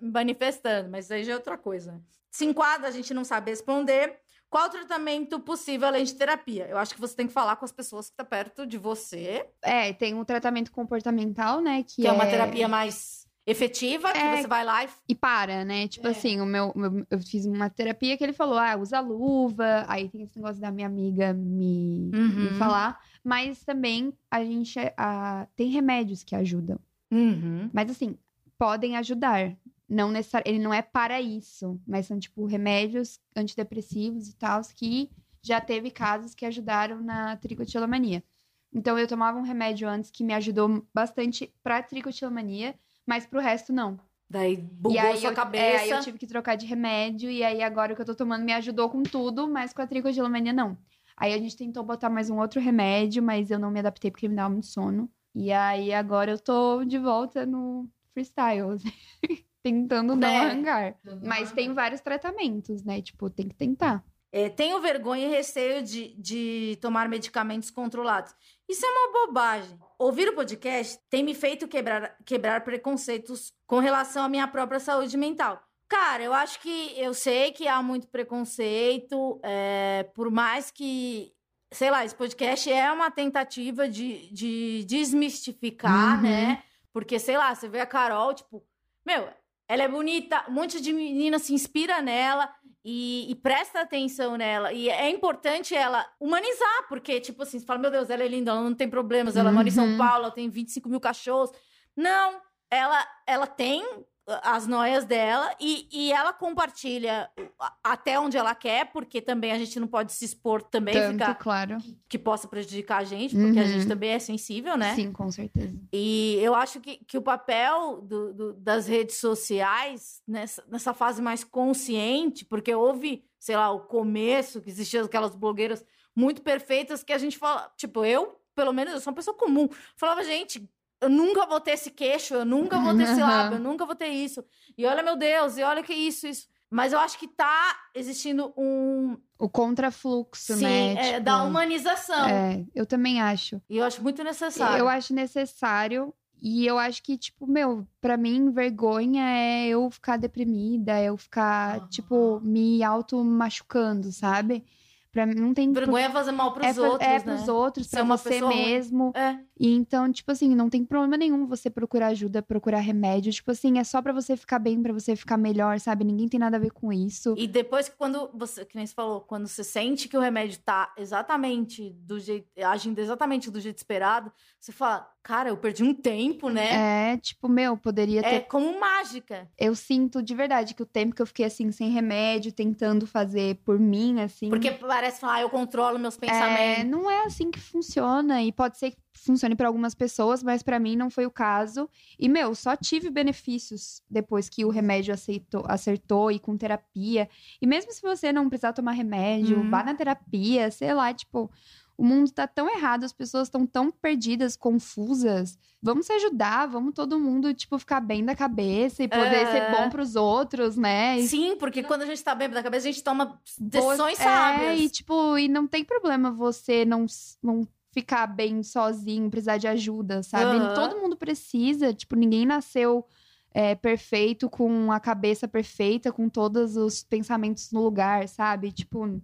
manifestando, mas aí já é outra coisa. Se enquadra, a gente não sabe responder. Qual o tratamento possível além de terapia? Eu acho que você tem que falar com as pessoas que estão perto de você, É, tem um tratamento comportamental, né? Que, que é uma terapia mais efetiva, que É. você vai lá e. E para, né? Tipo É. assim, o meu, meu- eu fiz uma terapia que ele falou, ah, usa luva. Aí tem esse negócio da minha amiga me, me Uhum. falar. Mas também a gente a, tem remédios que ajudam. Uhum. Mas assim, podem ajudar. Não necessar, ele não é para isso, mas são tipo remédios antidepressivos e tal que já teve casos que ajudaram na tricotilomania. Então eu tomava um remédio antes que me ajudou bastante pra tricotilomania, mas pro resto não. Daí bugou e aí sua eu, cabeça. É, aí eu tive que trocar de remédio e aí agora o que eu tô tomando me ajudou com tudo, mas com a tricotilomania não. Aí a gente tentou botar mais um outro remédio, mas eu não me adaptei porque me dava muito sono. E aí agora eu tô de volta no freestyle, assim, [LAUGHS] tentando não É. arrancar. Mas tem vários tratamentos, né? Tipo, tem que tentar. É, tenho vergonha e receio de, de tomar medicamentos controlados. Isso é uma bobagem. Ouvir o podcast tem me feito quebrar, quebrar preconceitos com relação à minha própria saúde mental. Cara, eu acho que eu sei que há muito preconceito, é, por mais que, sei lá, esse podcast é uma tentativa de, de desmistificar, Uhum. né? Porque, sei lá, você vê a Carol, tipo, meu, ela é bonita, um monte de menina se inspira nela e, e presta atenção nela. E é importante ela humanizar, porque, tipo assim, você fala, meu Deus, ela é linda, ela não tem problemas, ela mora em São Uhum. Paulo, ela tem 25 mil cachorros. Não, ela, ela tem as noias dela e, e ela compartilha a- até onde ela quer, porque também a gente não pode se expor também, Tanto, ficar claro. que possa prejudicar a gente, porque a Uhum. gente também é sensível, né? Sim, com certeza. E eu acho que, que o papel do- do- das redes sociais, nessa, nessa fase mais consciente, porque houve, sei lá, o começo, que existiam aquelas blogueiras muito perfeitas que a gente fala, tipo, eu, pelo menos, eu sou uma pessoa comum, falava, gente, eu nunca vou ter esse queixo, eu nunca vou ter esse [LAUGHS] lábio, eu nunca vou ter isso. E olha, meu Deus, e olha que isso, isso. Mas eu acho que tá existindo um, O contrafluxo, sim, né? é, Tipo, da humanização. É, eu também acho. E eu acho muito necessário. Eu acho necessário. E eu acho que, tipo, meu, pra mim, vergonha é eu ficar deprimida, eu ficar, Aham. tipo, me auto-machucando, sabe? Pra mim, não tem. Vergonha é fazer mal pros é, fa- outros, é né? pros outros, Ser pra você pessoa mesmo. É. E então, tipo assim, não tem problema nenhum você procurar ajuda, procurar remédio. Tipo assim, é só pra você ficar bem, pra você ficar melhor, sabe? Ninguém tem nada a ver com isso. E depois que quando você, que nem você falou, quando você sente que o remédio tá exatamente do jeito, agindo exatamente do jeito esperado, você fala, cara, eu perdi um tempo, né? É, tipo, meu, poderia É, ter. como mágica. Eu sinto de verdade que o tempo que eu fiquei assim, sem remédio, tentando fazer por mim, assim. Porque parece falar, ah, eu controlo meus É, pensamentos. não é assim que funciona. E pode ser que funcione para algumas pessoas, mas para mim não foi o caso. E, meu, só tive benefícios depois que o remédio aceitou, acertou e com terapia. E mesmo se você não precisar tomar remédio, Uhum. vá na terapia, sei lá, tipo. O mundo tá tão errado, as pessoas estão tão perdidas, confusas. Vamos se ajudar, vamos todo mundo, tipo, ficar bem da cabeça e poder É. ser bom pros outros, né? E Sim, porque quando a gente tá bem da cabeça, a gente toma decisões É, sábias. e tipo, e não tem problema você não, não ficar bem sozinho, precisar de ajuda, sabe? Aham. Todo mundo precisa, tipo, ninguém nasceu é, perfeito, com a cabeça perfeita, com todos os pensamentos no lugar, sabe? Tipo,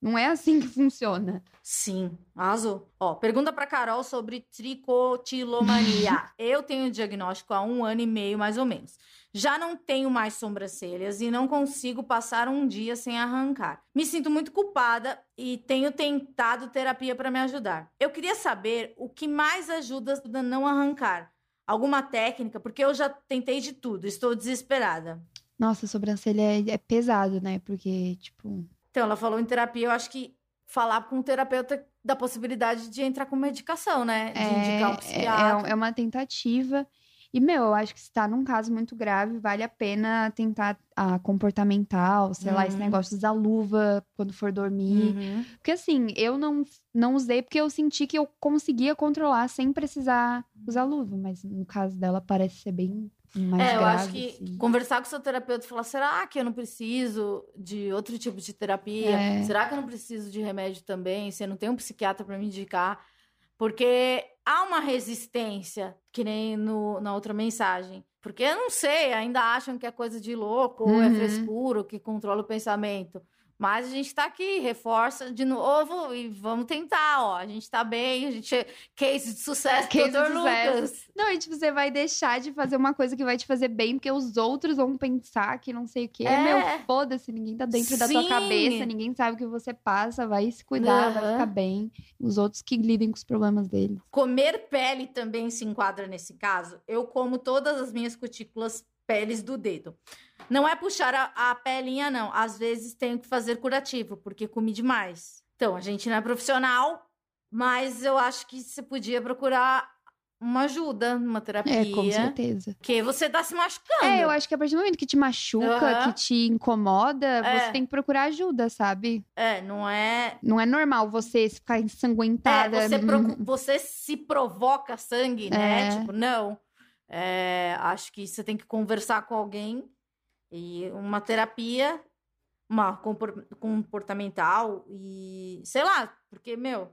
não é assim que funciona. Sim, arrasou. Ó, pergunta pra Carol sobre tricotilomania. [LAUGHS] eu tenho o diagnóstico há um ano e meio, mais ou menos. Já não tenho mais sobrancelhas e não consigo passar um dia sem arrancar. Me sinto muito culpada e tenho tentado terapia para me ajudar. Eu queria saber o que mais ajuda a não arrancar. Alguma técnica, porque eu já tentei de tudo, estou desesperada. Nossa, sobrancelha é, é pesado, né? Porque, tipo. Então, ela falou em terapia, eu acho que falar com o terapeuta da possibilidade de entrar com medicação, né? De indicar um É, é, psiquiatra. é uma tentativa. E, meu, eu acho que se tá num caso muito grave, vale a pena tentar a comportamental, sei lá, esse Uhum. negócio usar luva quando for dormir. Uhum. Porque, assim, eu não, não usei porque eu senti que eu conseguia controlar sem precisar usar luva. Mas no caso dela, parece ser bem mais É, eu grave. acho que assim. conversar com o seu terapeuta e falar: será que eu não preciso de outro tipo de terapia? É. Será que eu não preciso de remédio também? Se eu não tenho um psiquiatra para me indicar? Porque há uma resistência, que nem no, na outra mensagem. Porque eu não sei, ainda acham que é coisa de louco, ou é Uhum. frescura, ou que controla o pensamento. Mas a gente tá aqui, reforça de novo e vamos tentar, ó. A gente tá bem, a gente é case de sucesso, Case de doutor sucesso. Lucas. Não, e tipo, você vai deixar de fazer uma coisa que vai te fazer bem, porque os outros vão pensar que não sei o quê. É. Meu, foda-se, ninguém tá dentro da tua Sim. cabeça, ninguém sabe o que você passa, vai se cuidar, vai Aham. ficar bem. Os outros que lidem com os problemas deles. Comer pele também se enquadra nesse caso. Eu como todas as minhas cutículas peles do dedo. Não é puxar a, a pelinha, não. Às vezes tenho que fazer curativo, porque comi demais. Então, a gente não é profissional, mas eu acho que você podia procurar uma ajuda numa terapia. É, com certeza. Porque você tá se machucando. É, eu acho que a partir do momento que te machuca, Aham. que te incomoda, É. você tem que procurar ajuda, sabe? É, não é. Não é normal você ficar ensanguentada. É, você, procu- Uhum. você se provoca sangue, né? É. Tipo, não. É, acho que você tem que conversar com alguém e uma terapia, uma compor- comportamental e sei lá, porque, meu,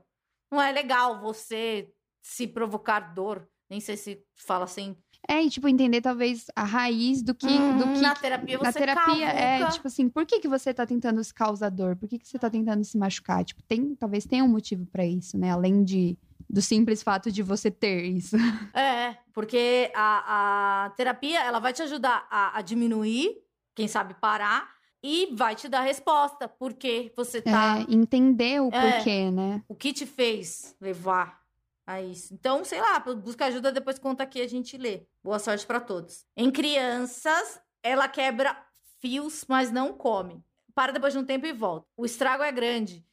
não é legal você se provocar dor. Nem sei se fala assim. É, e tipo, entender talvez a raiz do que. Hum, do que na terapia na você terapia, é, tipo assim, por que, que você tá tentando se causar dor? Por que, que você tá tentando se machucar? Tipo, tem, talvez tenha um motivo pra isso, né? Além de, do simples fato de você ter isso. [LAUGHS] É, porque a, a terapia, ela vai te ajudar a, a diminuir, quem sabe parar, e vai te dar resposta, porque você tá... É, entender o É. porquê, né? O que te fez levar a isso? Então, sei lá, busca ajuda, depois conta aqui, a gente lê. Boa sorte pra todos. Em crianças, ela quebra fios, mas não come. Para depois de um tempo e volta. O estrago é grande,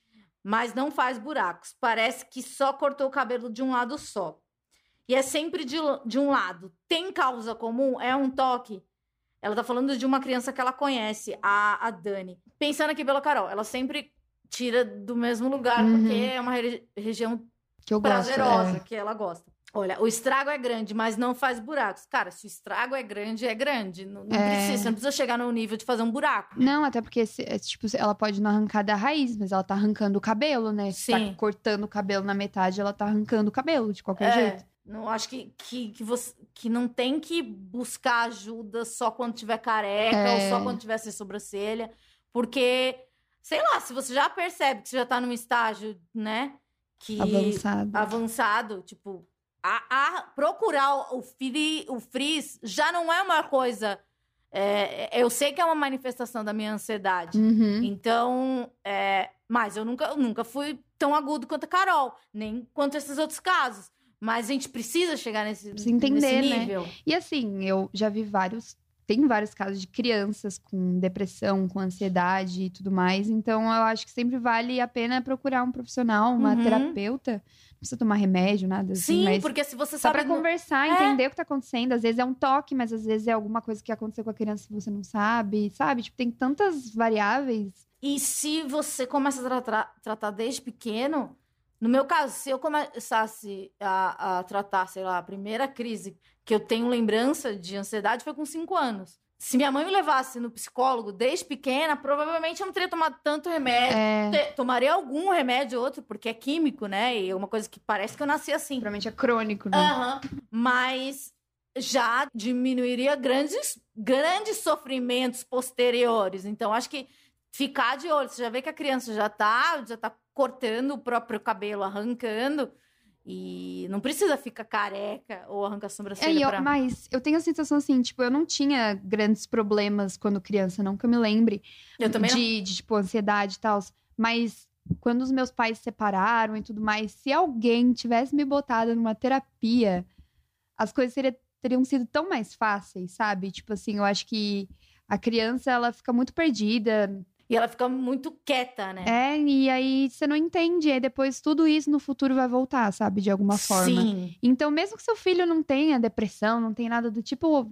mas não faz buracos. Parece que só cortou o cabelo de um lado só. E é sempre de, de um lado. Tem causa comum? É um toque? Ela tá falando de uma criança que ela conhece, a, a Dani. Pensando aqui pela Carol, ela sempre tira do mesmo lugar, Uhum. porque é uma re- região Que eu gosto. prazerosa é. que ela gosta. Olha, o estrago é grande, mas não faz buracos. Cara, se o estrago é grande, é grande. Não, não É. precisa, você não precisa chegar no nível de fazer um buraco. Não, até porque, se- é, tipo, ela pode não arrancar da raiz, mas ela tá arrancando o cabelo, né? Se Sim. tá cortando o cabelo na metade, ela tá arrancando o cabelo, de qualquer É, jeito. não acho que, que, que, você, que não tem que buscar ajuda só quando tiver careca É. ou só quando tiver sem sobrancelha. Porque, sei lá, se você já percebe que você já tá num estágio, né? Que Avançado. avançado, tipo, a, a- procurar o, fri, o frizz já não é uma coisa. é, eu sei que é uma manifestação da minha ansiedade. Uhum. Então, é, mas eu nunca, eu nunca fui tão agudo quanto a Carol, nem quanto esses outros casos. Mas a gente precisa chegar nesse, Precisa entender, nesse né? nível. E assim, eu já vi vários. Tem vários casos de crianças com depressão, com ansiedade e tudo mais. Então, eu acho que sempre vale a pena procurar um profissional, uma Uhum. terapeuta. Não precisa tomar remédio, nada assim. Sim, porque se você Só sabe. pra no- conversar, É. entender o que tá acontecendo. Às vezes é um toque, mas às vezes é alguma coisa que aconteceu com a criança que você não sabe, sabe? Tipo, tem tantas variáveis. E se você começa a tratar, tratar desde pequeno, no meu caso, se eu começasse a, a tratar, sei lá, a primeira crise que eu tenho lembrança de ansiedade foi com cinco anos. Se minha mãe me levasse no psicólogo desde pequena, provavelmente eu não teria tomado tanto remédio. É, Tomaria algum remédio ou outro, porque é químico, né? E é uma coisa que parece que eu nasci assim. provavelmente é crônico, né? Aham. Mas já diminuiria grandes, grandes sofrimentos posteriores. Então, acho que ficar de olho. Você já vê que a criança já tá, já tá cortando o próprio cabelo, arrancando. E não precisa ficar careca ou arrancar É, sobrancelha e eu- pra... mas eu tenho a sensação assim, tipo, eu não tinha grandes problemas quando criança, não que eu me lembre. Eu também não. de, de, tipo, ansiedade e tal. Mas quando os meus pais se separaram e tudo mais, se alguém tivesse me botado numa terapia, as coisas teriam sido tão mais fáceis, sabe? Tipo assim, eu acho que a criança, ela fica muito perdida. E ela fica muito quieta, né? É, e aí você não entende. E aí depois tudo isso no futuro vai voltar, sabe? De alguma forma. Sim. Então, mesmo que seu filho não tenha depressão, não tenha nada do tipo,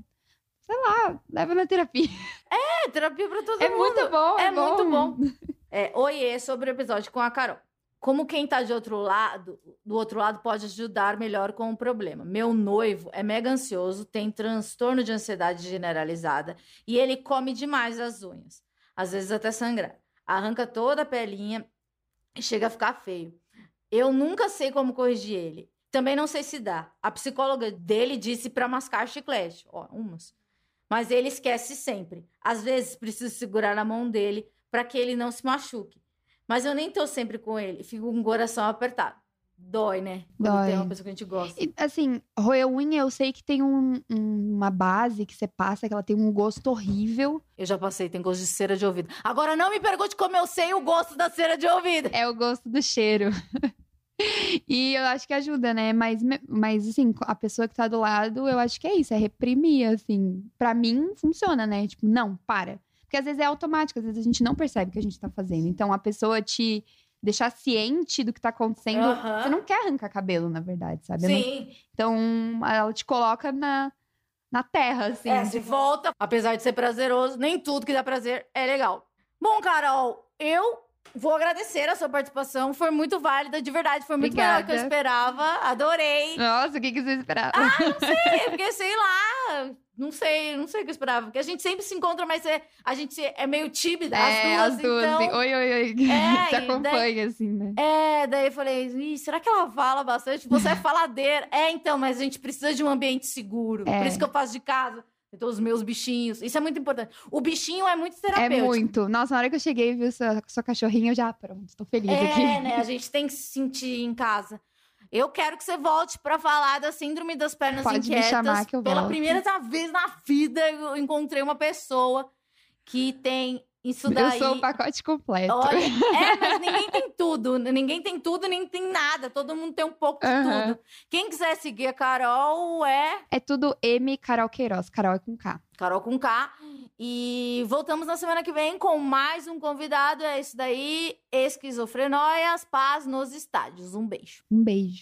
sei lá, leva na terapia. [LAUGHS] É terapia pra todo É mundo. muito bom, é, É muito bom. [LAUGHS] É, oiê sobre o episódio com a Carol. Como quem tá de outro lado, do outro lado pode ajudar melhor com o problema. Meu noivo é mega ansioso, tem transtorno de ansiedade generalizada e ele come demais as unhas. Às vezes até sangrar. Arranca toda a pelinha e chega a ficar feio. Eu nunca sei como corrigir ele. Também não sei se dá. A psicóloga dele disse para mascar chiclete. Ó, umas. Mas ele esquece sempre. Às vezes preciso segurar na mão dele para que ele não se machuque. Mas eu nem tô sempre com ele, fico com o coração apertado. Dói, né? Quando Dói. tem uma pessoa que a gente gosta. E, assim, roer unha, eu sei que tem um- um- uma base que você passa, que ela tem um gosto horrível. Eu já passei, tem gosto de cera de ouvido. Agora não me pergunte como eu sei o gosto da cera de ouvido. É o gosto do cheiro. [LAUGHS] e eu acho que ajuda, né? Mas, mas, assim, a pessoa que tá do lado, eu acho que é isso, é reprimir, assim. Pra mim, funciona, né? Tipo, não, para. Porque às vezes é automático, às vezes a gente não percebe o que a gente tá fazendo. Então, a pessoa te deixar ciente do que tá acontecendo. Aham. Você não quer arrancar cabelo, na verdade, sabe? Eu não- Sim. Então, ela te coloca na, na terra, assim. É, se volta, apesar de ser prazeroso, nem tudo que dá prazer é legal. Bom, Carol, eu vou agradecer a sua participação. Foi muito válida, de verdade. Foi muito melhor do que eu esperava. Adorei. Nossa, o que, que você esperava? É, porque, sei lá, não sei, não sei o que eu esperava. Porque a gente sempre se encontra, mas é, a gente é meio tímida, é, as duas, então... assim, Oi, oi, oi. É, [LAUGHS] Você e daí- acompanha, assim, né? É, daí eu falei, será que ela fala bastante? Você é faladeira. É, então, mas a gente precisa de um ambiente seguro. É. Por isso que eu faço de casa. Então, os meus bichinhos. Isso é muito importante. O bichinho é muito É terapêutico. muito. Nossa, na hora que eu cheguei e vi sua, sua cachorrinha, eu já, pronto, tô feliz aqui. É, né? A gente tem que se sentir em casa. Eu quero que você volte pra falar da síndrome das pernas Pode me inquietas. chamar que eu Pela volto. primeira vez na vida, eu encontrei uma pessoa que tem isso Eu daí. sou o pacote completo. Olha, [LAUGHS] é, mas ninguém tem tudo. Ninguém tem tudo, nem tem nada. Todo mundo tem um pouco de tudo. Quem quiser seguir a Carol é É tudo M Carol Queiroz. Carol é com K. Carol com K. E voltamos na semana que vem com mais um convidado. É isso daí. Esquizofrenóias, paz nos estádios. Um beijo. Um beijo.